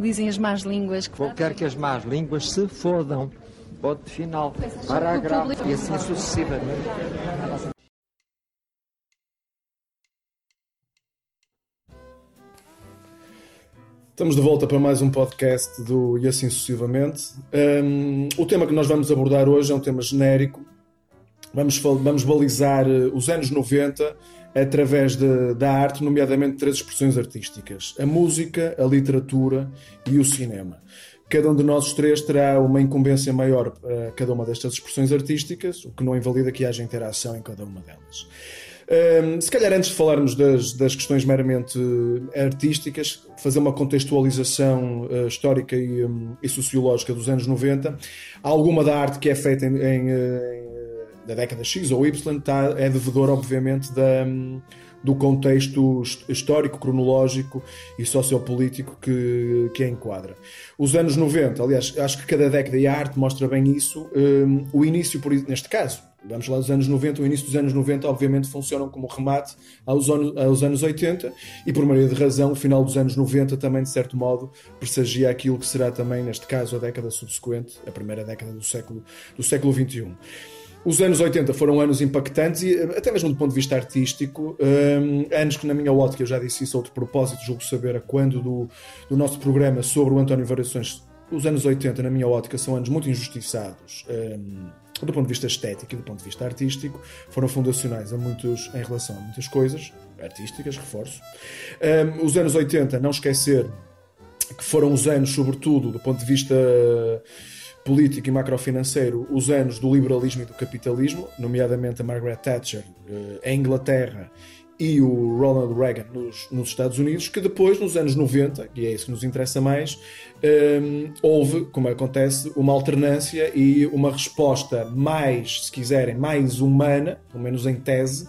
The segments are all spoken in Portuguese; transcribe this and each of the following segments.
Dizem as más línguas que. Eu quero que as más línguas se fodam. Ponto final. Parágrafo. E assim sucessivamente. Estamos de volta para mais um podcast do E Assim Sucessivamente. Um, o tema que nós vamos abordar hoje é um tema genérico. Vamos, vamos balizar eh, os anos 90 através de, da arte, nomeadamente três expressões artísticas: a música, a literatura e o cinema. Cada um de nós três terá uma incumbência maior para cada uma destas expressões artísticas, o que não invalida que haja interação em cada uma delas. Um, se calhar antes de falarmos das, das questões meramente artísticas, fazer uma contextualização uh, histórica e, um, e, sociológica dos anos 90. Há alguma da arte que é feita em, em da década X ou Y está, é devedor, obviamente, da, do contexto histórico, cronológico e sociopolítico que, que a enquadra. Os anos 90, aliás, acho que cada década e a arte mostra bem isso. Um, o início, por, neste caso, vamos lá dos anos 90, o início dos anos 90, obviamente, funcionam como remate aos anos, aos anos 80 e, por maioria de razão, o final dos anos 90 também, de certo modo, pressagia aquilo que será também, neste caso, a década subsequente, a primeira década do século, do século XXI. Os anos 80 foram anos impactantes e até mesmo do ponto de vista artístico, um, anos que na minha ótica, eu já disse isso a outro propósito, julgo saber a quando do, do nosso programa sobre o António Variações, os anos 80 na minha ótica são anos muito injustiçados um, do ponto de vista estético e do ponto de vista artístico, foram fundacionais a muitos, em relação a muitas coisas artísticas, reforço. Um, os anos 80, não esquecer que foram os anos, sobretudo, do ponto de vista político e macrofinanceiro os anos do liberalismo e do capitalismo, nomeadamente a Margaret Thatcher uh, em Inglaterra e o Ronald Reagan nos, nos, Estados Unidos, que depois, nos anos 90, e é isso que nos interessa mais, um, houve, como acontece, uma alternância e uma resposta mais, se quiserem, mais humana, pelo menos em tese,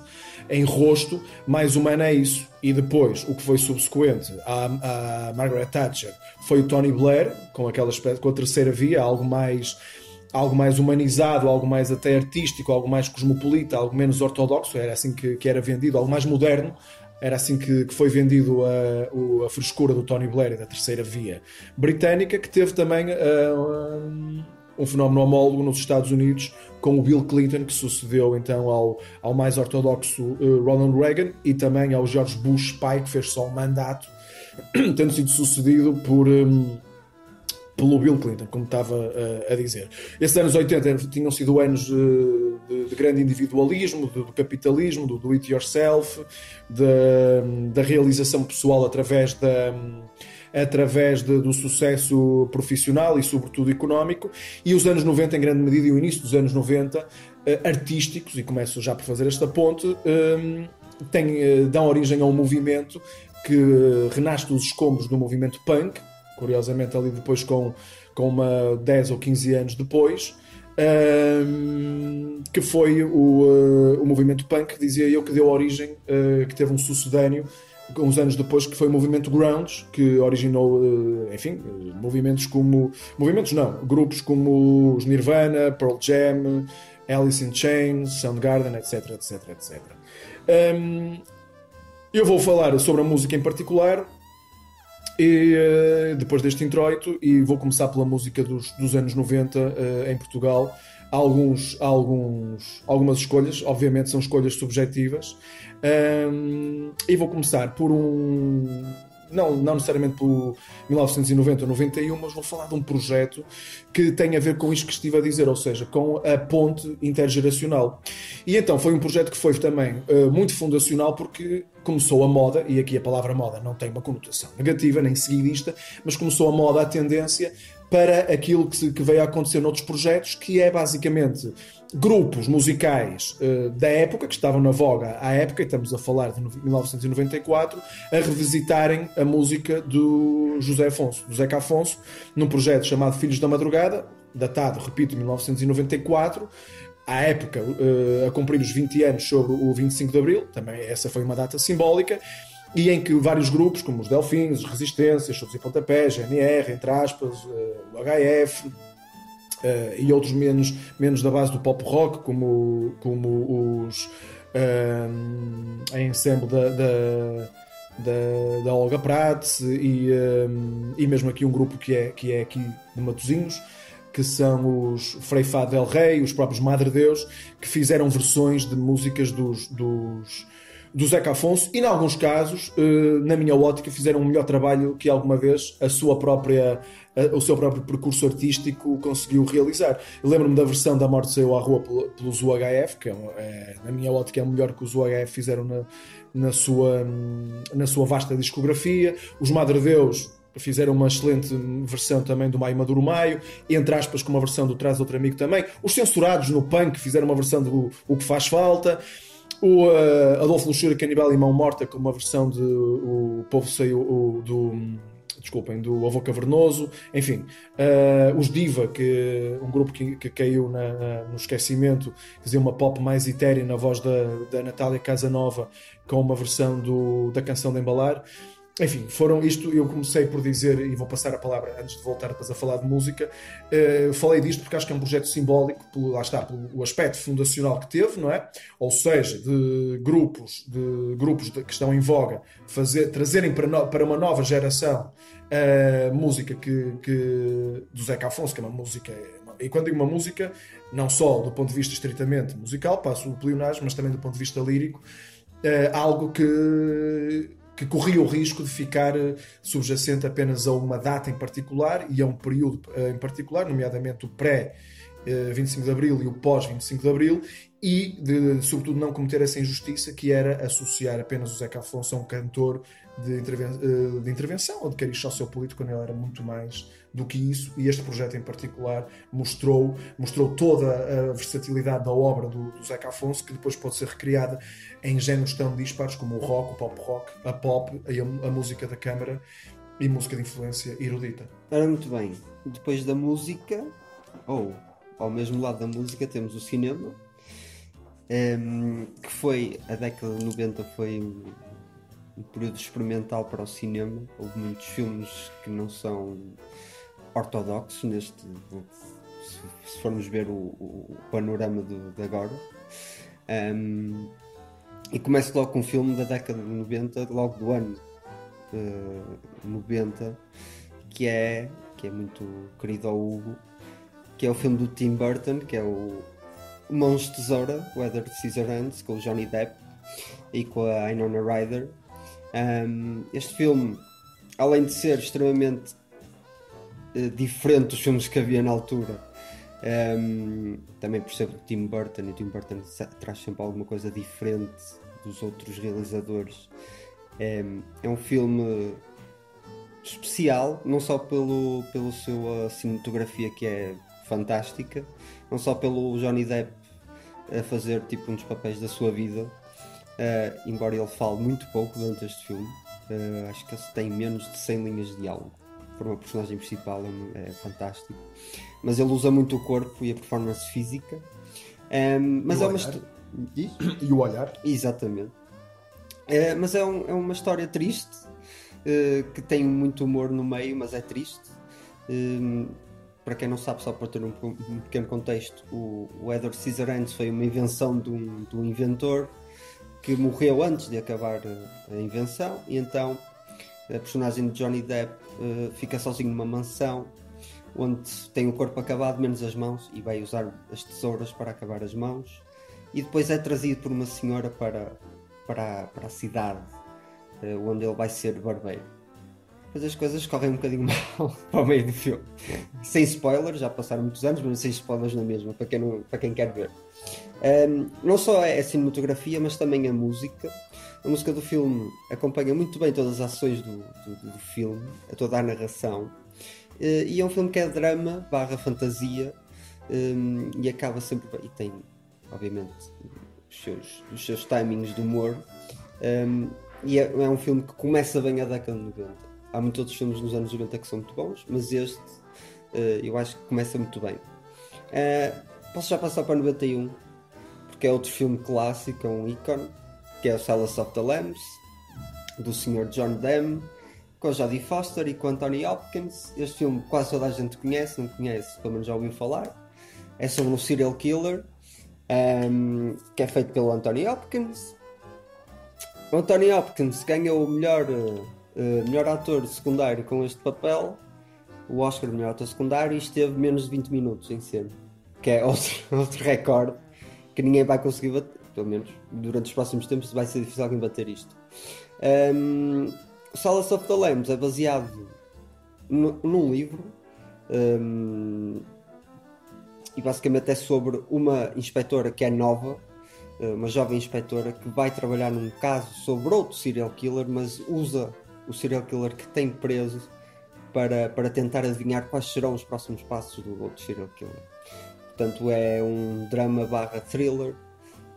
em rosto, mais humana é isso. E depois, o que foi subsequente à, à Margaret Thatcher foi o Tony Blair, com aquela com a terceira via, algo mais algo mais humanizado, algo mais até artístico, algo mais cosmopolita, algo menos ortodoxo, era assim que, que era vendido, algo mais moderno, era assim que, que foi vendido a, a, frescura do Tony Blair da terceira via britânica, que teve também uh, um fenómeno homólogo nos Estados Unidos com o Bill Clinton, que sucedeu então ao, ao mais ortodoxo uh, Ronald Reagan e também ao George Bush pai, que fez só um mandato, tendo sido sucedido por. Um, pelo Bill Clinton, como estava uh, a dizer. Esses anos 80 tinham sido anos uh, de, de, grande individualismo, do, capitalismo, do do it yourself, da realização pessoal através da. Através de, do sucesso profissional e, sobretudo, económico, e os anos 90, em grande medida, e o início dos anos 90, eh, artísticos, e começo já por fazer esta ponte, tem, eh, dão origem a um movimento que renasce dos escombros do movimento punk, curiosamente ali depois com, com uma 10 ou 15 anos depois, um, que foi o, uh, o movimento punk, dizia eu, que deu origem, uh, que teve um sucedâneo uns anos depois, que foi o movimento grunge, que originou, eh, enfim, movimentos como... Movimentos não, grupos como os Nirvana, Pearl Jam, Alice in Chains, Soundgarden, etc, etc, etc. Um, eu vou falar sobre a música em particular, e, uh, depois deste introito, e vou começar pela música dos, dos anos 90 uh, eh, em Portugal. Há, alguns, alguns, algumas escolhas, obviamente são escolhas subjetivas, um, e vou começar por um. Não, não necessariamente por 1990 ou 91, mas vou falar de um projeto que tem a ver com isto que estive a dizer, ou seja, com a ponte intergeracional. E então foi um projeto que foi também uh, muito fundacional porque começou a moda, e aqui a palavra moda não tem uma conotação negativa nem seguidista, mas começou a moda, a tendência para aquilo que, que veio a acontecer noutros projetos, que é basicamente grupos musicais uh, da época, que estavam na voga à época, e estamos a falar de 1994, a revisitarem a música do José Afonso, do Zeca Afonso, num projeto chamado Filhos da Madrugada, datado, repito, 1994, à época, uh, a cumprir os 20 anos sobre o 25 de Abril, também essa foi uma data simbólica, e em que vários grupos, como os Delfins, Resistências, Chutes e Pontapés, GNR, entre aspas, uh, o HF uh, e outros menos, menos da base do pop rock, como, como os uh, em ensemble da, da, da, da Olga Prats e, um, e mesmo aqui um grupo que é, que é aqui de Matozinhos, que são os Frei Fá del Rei, os próprios Madre Deus, que fizeram versões de músicas dos, dos, do Zeca Afonso e, em alguns casos, uh, na minha ótica, fizeram um melhor trabalho que alguma vez a sua própria o seu próprio percurso artístico conseguiu realizar. Lembro-me da versão da Morte Saiu à Rua pelos UHF, que é, é, na minha ótica é melhor que os UHF fizeram na, na, sua, na sua vasta discografia. Os Madre Deus fizeram uma excelente versão também do Maio Maduro Maio, entre aspas, com uma versão do Traz Outro Amigo também. Os Censurados no Punk fizeram uma versão do O Que Faz Falta. O uh, Adolfo Luxúria Canibal e Mão Morta com uma versão de O Povo Saiu o, do desculpem, do Avô Cavernoso, enfim, uh, os Diva, que um grupo que, que caiu na, no esquecimento, fazia uma pop mais etérea na voz da, da Natália Casanova, com uma versão do, da canção de Embalar. Enfim, foram isto. Eu comecei por dizer, e vou passar a palavra antes de voltar depois a falar de música. Uh, falei disto porque acho que é um projeto simbólico, pelo, lá está, pelo aspecto fundacional que teve, não é? Ou seja, de grupos, de grupos de, que estão em voga, fazer, trazerem para, no, para uma nova geração a música que, que, do Zeca Afonso, que é uma música. E quando digo uma música, não só do ponto de vista estritamente musical, passo o pleonasmo, mas também do ponto de vista lírico, uh, algo que que corria o risco de ficar eh, subjacente apenas a uma data em particular e a um período eh, em particular, nomeadamente o pré 25 eh, de Abril e o pós 25 de Abril, e de, sobretudo não cometer essa injustiça que era associar apenas o Zeca Afonso a um cantor de, interven de intervenção ou de cariz sociopolítico, quando ele era muito mais do que isso, e este projeto em particular mostrou, mostrou toda a versatilidade da obra do, do Zeca Afonso, que depois pode ser recriada em géneros tão dispares como o rock, o pop rock, a pop, a, a música da câmara e música de influência erudita. Ora, muito bem. Depois da música, ou ao mesmo lado da música, temos o cinema, um, ehm, que foi, a década de 90 foi um, um período experimental para o cinema. Houve muitos filmes que não são ortodoxos neste. Se, formos ver o, o panorama de, de agora. Um, e começo logo com um filme da década de 90, logo do ano uh, eh, 90, que é, que é muito querido ao Hugo, que é o filme do Tim Burton, que é o Mãos de Tesoura, o Edward Scissorhands, com o Johnny Depp e com a Winona Ryder. Um, este filme, além de ser extremamente uh, diferente dos filmes que havia na altura, um, também percebo que Tim Burton e Tim Burton traz sempre alguma coisa diferente dos outros realizadores. É, é um filme especial, não só pelo, pela sua cinematografia que é fantástica, não só pelo Johnny Depp a fazer tipo um dos papéis da sua vida, uh, embora ele fale muito pouco durante este filme, uh, acho que ele tem menos de 100 linhas de diálogo. Por uma personagem principal é, é fantástico, mas ele usa muito o corpo e a performance física. Um, mas é uma, Diz? E o olhar. Exatamente. É, mas é, um, é, uma história triste, uh, que tem muito humor no meio, mas é triste. Um, para quem não sabe, só para ter um, um pequeno contexto, o, o Edward Scissorhands foi uma invenção de um, de um inventor que morreu antes de acabar a invenção, e então a personagem de Johnny Depp uh, fica sozinho numa mansão onde tem o corpo acabado, menos as mãos, e vai usar as tesouras para acabar as mãos e depois é trazido por uma senhora para, para, para a cidade uh, onde ele vai ser barbeiro. Depois as coisas correm um bocadinho mal para o meio do filme. sem spoilers, já passaram muitos anos, mas sem spoilers na mesma, para quem, não, para quem quer ver. Um, não só é a cinematografia, mas também a música. A música do filme acompanha muito bem todas as ações do, do, do filme, a toda a narração. Uh, e é um filme que é drama barra fantasia um, e acaba sempre. E tem obviamente, os seus, os seus timings de humor. Um, e é, é, um filme que começa bem a década de 90. Há muitos outros filmes nos anos 90 que são muito bons, mas este uh, eu acho que começa muito bem. Uh, posso já passar para 91, porque é outro filme clássico, é um ícone, que é o Silence of the Lambs, do Sr. John Demme, com a Jodie Foster e com Anthony Hopkins. Este filme quase toda a gente conhece, não conhece, pelo menos já ouviu falar. É sobre um serial killer um, que é feito pelo Anthony Hopkins. o Anthony Hopkins ganhou o melhor, uh, melhor ator secundário com este papel, o Oscar de melhor ator secundário, e esteve menos de 20 minutos em cena. Que é outro, outro recorde que ninguém vai conseguir bater, pelo menos durante os próximos tempos vai ser difícil alguém bater isto. Um, Solace of the Lambs é baseado num livro um, e basicamente é sobre uma inspetora que é nova, eh, uma jovem inspetora que vai trabalhar num caso sobre outro serial killer, mas usa o serial killer que tem preso para, para tentar adivinhar quais serão os próximos passos do outro serial killer. Portanto, é um drama barra thriller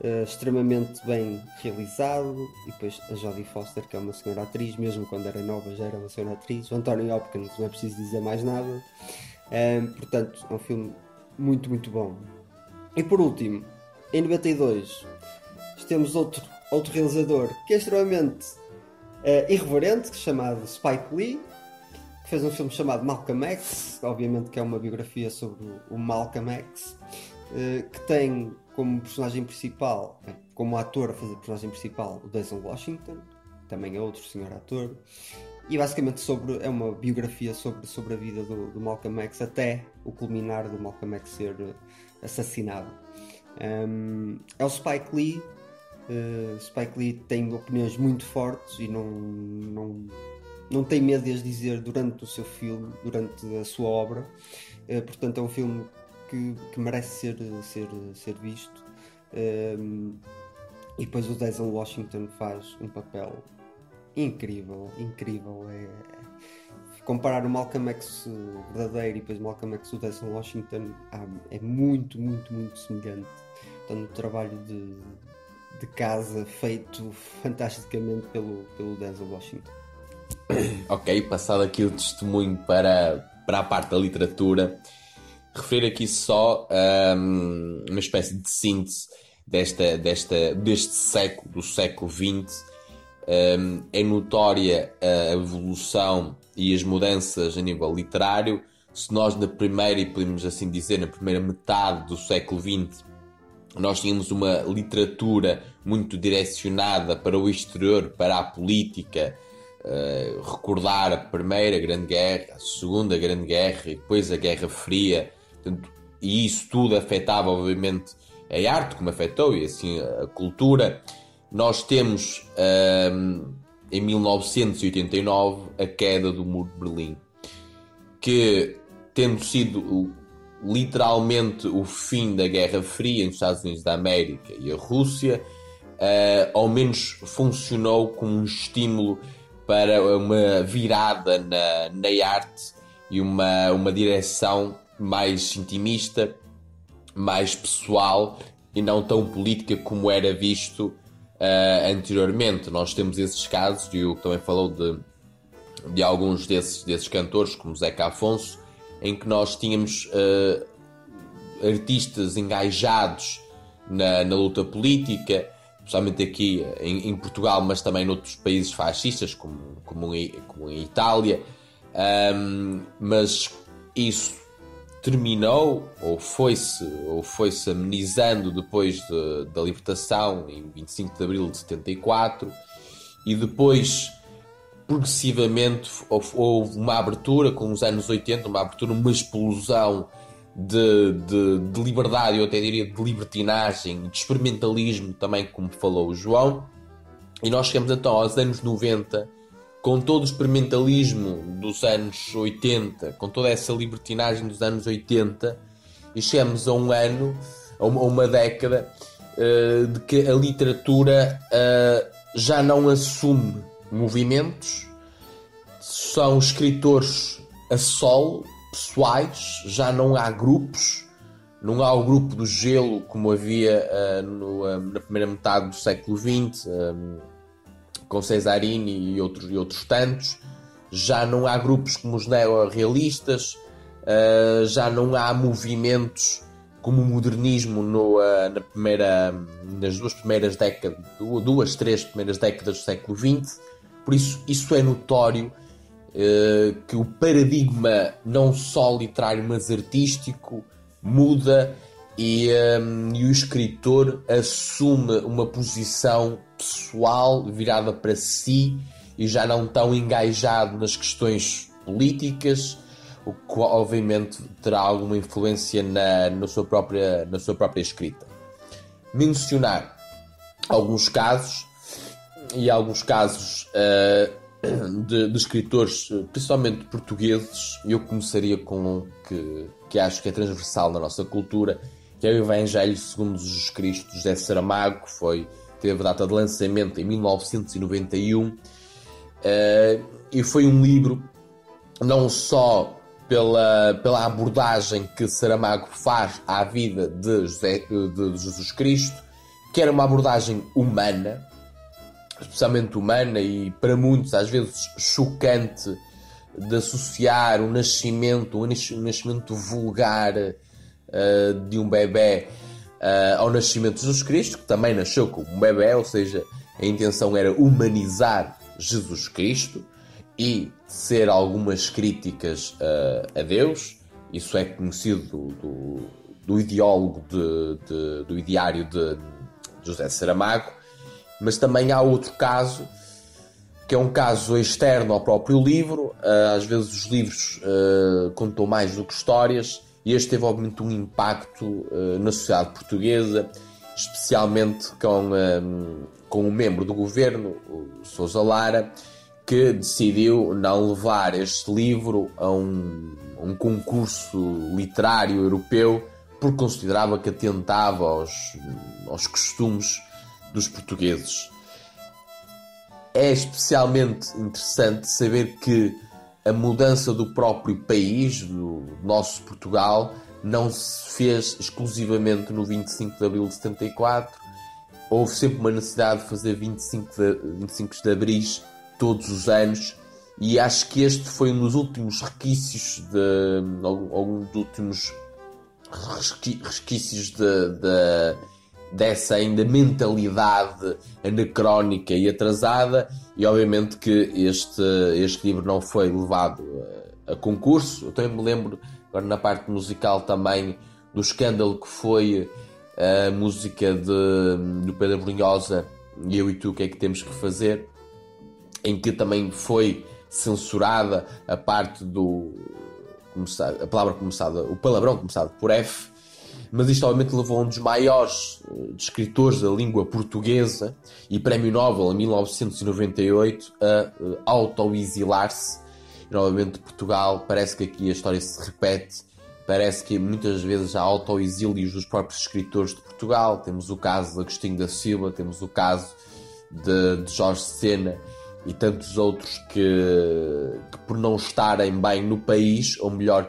uh, extremamente bem realizado. E depois a Jodie Foster, que é uma senhora atriz, mesmo quando era nova já era uma senhora atriz. O Anthony Hopkins, não é preciso dizer mais nada. Um, portanto, é um filme muito, muito bom. E por último, em 92, temos outro, outro realizador que é extremamente uh, irreverente, chamado Spike Lee, que fez um filme chamado Malcolm X, obviamente que é uma biografia sobre o Malcolm X, que tem como personagem principal, como ator a fazer personagem principal, o Denzel Washington, também é outro senhor ator, e basicamente sobre, é uma biografia sobre, sobre a vida do, do Malcolm X até o culminar do Malcolm X ser eh, assassinado. Um, é o Spike Lee. Uh, Spike Lee tem opiniões muito fortes e não, não, não tem medo de as dizer durante o seu filme, durante a sua obra. Uh, portanto, é um filme que, que merece ser, ser, ser visto. Um, e depois o Denzel Washington faz um papel incrível, incrível. É, é, comparar o Malcolm X verdadeiro e depois o Malcolm X do Denzel Washington é muito, muito, muito semelhante. Portanto, um trabalho de, de casa feito fantasticamente pelo, pelo Denzel Washington. Ok, passado aqui o testemunho para, para a parte da literatura, referir aqui só um, uma espécie de síntese desta, desta, deste século, do século XX um, é notória a evolução e as mudanças a nível literário. Se nós na primeira, e podemos assim dizer, na primeira metade do século XX, nós tínhamos uma literatura muito direcionada para o exterior, para a política, uh, recordar a Primeira Grande Guerra, a Segunda Grande Guerra e depois a Guerra Fria, Portanto, e isso tudo afetava obviamente a arte, como afetou, e assim a cultura. Nós temos um, em 1989 a queda do Muro de Berlim, que tendo sido literalmente o fim da Guerra Fria entre os Estados Unidos da América e a Rússia, uh, ao menos funcionou como um estímulo para uma virada na, na arte e uma, uma direção mais intimista, mais pessoal e não tão política como era visto uh, anteriormente. Nós temos esses casos, e o que também falou de, de alguns desses, desses cantores, como Zeca Afonso, em que nós tínhamos uh, artistas engajados na, na, luta política, especialmente aqui em, em, Portugal, mas também noutros países fascistas, como, como, em, como em Itália. Um, mas isso terminou ou foi-se ou foi-se amenizando depois de, da libertação em 25 de abril de 74 e depois progressivamente houve uma abertura com os anos 80 uma abertura, uma explosão de, de, de liberdade, eu até diria de libertinagem, de experimentalismo também como falou o João. E nós chegamos então aos anos 90 com todo o experimentalismo dos anos 80, com toda essa libertinagem dos anos 80, e chegamos a um ano, a uma, década, uh, de que a literatura uh, já não assume movimentos, são escritores a solo, pessoais, já não há grupos, não há o grupo do gelo como havia uh, no, na primeira metade do século XX com Cesarini e outros, e outros tantos. Já não há grupos como os neorrealistas, uh, já não há movimentos como o modernismo no, uh, na primeira, nas duas primeiras décadas, duas, três primeiras décadas do século XX. Por isso, isso é notório uh, que o paradigma, não só literário, mas artístico, muda e, um, e o escritor assume uma posição pessoal, virada para si e já não tão engajado nas questões políticas, o que obviamente terá alguma influência na, na, sua, própria, na sua própria escrita. Mencionar alguns casos, e alguns casos uh, de, de, escritores, principalmente portugueses, eu começaria com um que, que acho que é transversal na nossa cultura, que é o Evangelho segundo Jesus Cristo, José Saramago, que foi, teve data de lançamento em 1991, uh, eh, e foi um livro não só pela, pela abordagem que Saramago faz à vida de, José, de Jesus Cristo, que era uma abordagem humana, especialmente humana e para muitos às vezes chocante de associar o nascimento, o nascimento vulgar uh, de um bebê uh, ao nascimento de Jesus Cristo, que também nasceu como um bebê, ou seja, a intenção era humanizar Jesus Cristo e ser algumas críticas uh, a Deus. Isso é conhecido do, do, do ideólogo de, de, do ideário de José Saramago, mas também há outro caso que é um caso externo ao próprio livro. Uh, às vezes os livros uh, contam mais do que histórias, e este teve obviamente um impacto uh, na sociedade portuguesa, especialmente com, com um membro do governo, o Sousa Lara, que decidiu não levar este livro a um, um concurso literário europeu porque considerava que atentava aos, aos costumes dos portugueses. É especialmente interessante saber que a mudança do próprio país, do nosso Portugal, não se fez exclusivamente no 25 de abril de 74. Houve sempre uma necessidade de fazer 25 de, 25 de abril todos os anos e acho que este foi um dos últimos requisitos de algum dos últimos resquícios de, dessa ainda mentalidade anacrónica e atrasada, e obviamente que este, este livro não foi levado a, concurso. Eu também me lembro, agora na parte musical também, do escândalo que foi a música de, do Pedro Brunhosa, Eu e Tu, o que é que temos que fazer, em que também foi censurada a parte do a palavra começada, o palavrão começado por F, mas isto obviamente levou um dos maiores uh, escritores da língua portuguesa e prémio Nobel em 1998 a uh, auto-exilar-se. Novamente, Portugal, parece que aqui a história se repete. Parece que muitas vezes há auto-exílios dos próprios escritores de Portugal. Temos o caso de Agostinho da Silva, temos o caso de, de Jorge Sena e tantos outros que, que, por não estarem bem no país, ou melhor,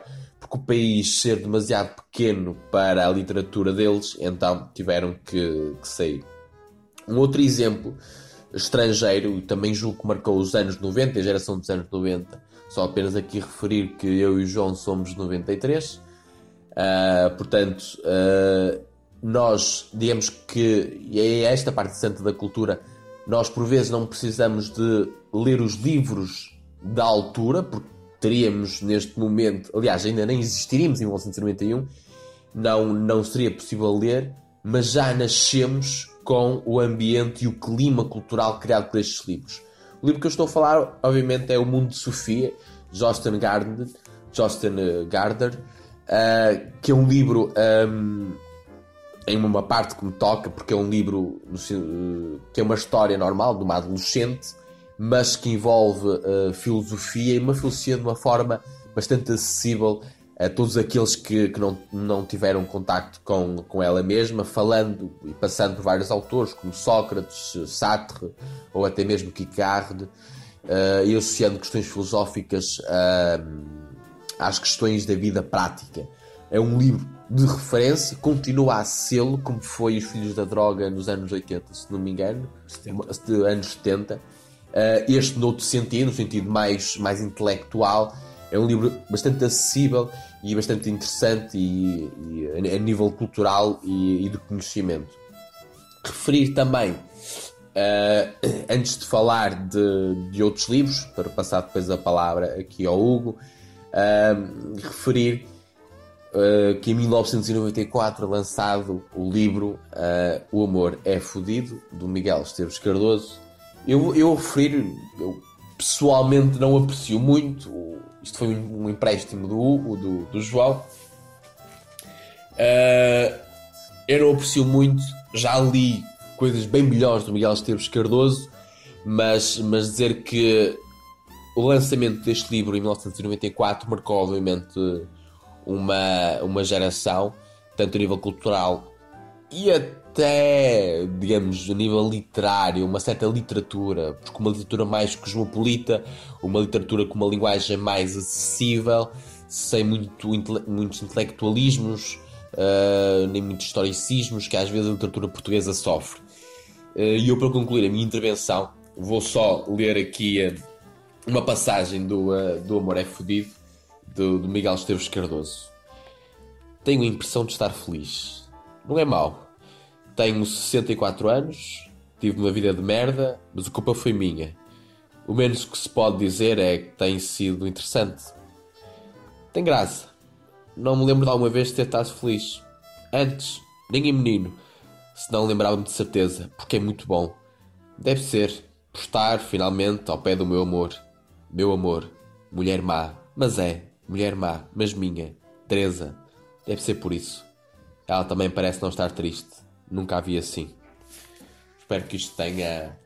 o país ser demasiado pequeno para a literatura deles, então tiveram que, que sair. Um outro exemplo estrangeiro, e também julgo que marcou os anos 90, a geração dos anos 90, só apenas aqui referir que eu e o João somos de 93, uh, portanto, uh, nós, digamos que, e é esta parte santa da cultura, nós, por vezes, não precisamos de ler os livros da altura, porque teríamos neste momento, aliás, ainda nem existiríamos em 1991, não, não seria possível ler, mas já nascemos com o ambiente e o clima cultural criado por estes livros. O livro que eu estou a falar, obviamente, é O Mundo de Sofia, Justin Gardner, Justin Gardner, uh, que é um livro um, em uma parte que me toca, porque é um livro que é uma história normal de uma adolescente, mas que envolve uh, filosofia e uma filosofia de uma forma bastante acessível a todos aqueles que, que não, não tiveram contacto com, com ela mesma, falando e passando por vários autores, como Sócrates, Sartre ou até mesmo Kierkegaard, uh, e associando questões filosóficas uh, às questões da vida prática. É um livro de referência, continua a sê-lo, como foi Os Filhos da Droga nos anos 80, se não me engano, 70. anos 70. Uh, este, noutro sentido, no sentido mais, mais intelectual, é um livro bastante acessível e bastante interessante e, e a, nível cultural e, e, de conhecimento. Referir também, uh, antes de falar de, de outros livros, para passar depois a palavra aqui ao Hugo, uh, referir uh, que em 1994 lançado o livro uh, O Amor é Fudido, do Miguel Esteves Cardoso. Eu, eu refiro, eu pessoalmente não aprecio muito, isto foi um, empréstimo do do, do João. Uh, eu não aprecio muito, já li coisas bem melhores do Miguel Esteves Cardoso, mas, mas dizer que o lançamento deste livro em 1994 marcou, obviamente, uma, uma geração, tanto a nível cultural e até, digamos, a nível literário, uma certa literatura, porque uma literatura mais cosmopolita, uma literatura com uma linguagem mais acessível, sem muito, muitos intelectualismos, uh, nem muitos historicismos que às vezes a literatura portuguesa sofre. Uh, e eu, para concluir a minha intervenção, vou só ler aqui uh, uma passagem do, do Amor é Fodido, do, do Miguel Esteves Cardoso. Tenho a impressão de estar feliz. Não é mau. Tenho 64 anos, tive uma vida de merda, mas a culpa foi minha. O menos que se pode dizer é que tem sido interessante. Tem graça. Não me lembro de alguma vez ter estado feliz. Antes, nem em menino. Se não lembrava-me de certeza, porque é muito bom. Deve ser, por estar finalmente ao pé do meu amor. Meu amor, mulher má, mas é, mulher má, mas minha, Teresa. Deve ser por isso. Ela também parece não estar triste. Nunca a vi assim. Espero que isto tenha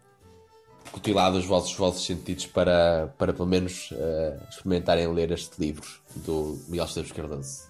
cutilado os vossos, vossos sentidos para, para pelo menos uh, experimentarem ler este livro do Miguel Esteves Cardoso.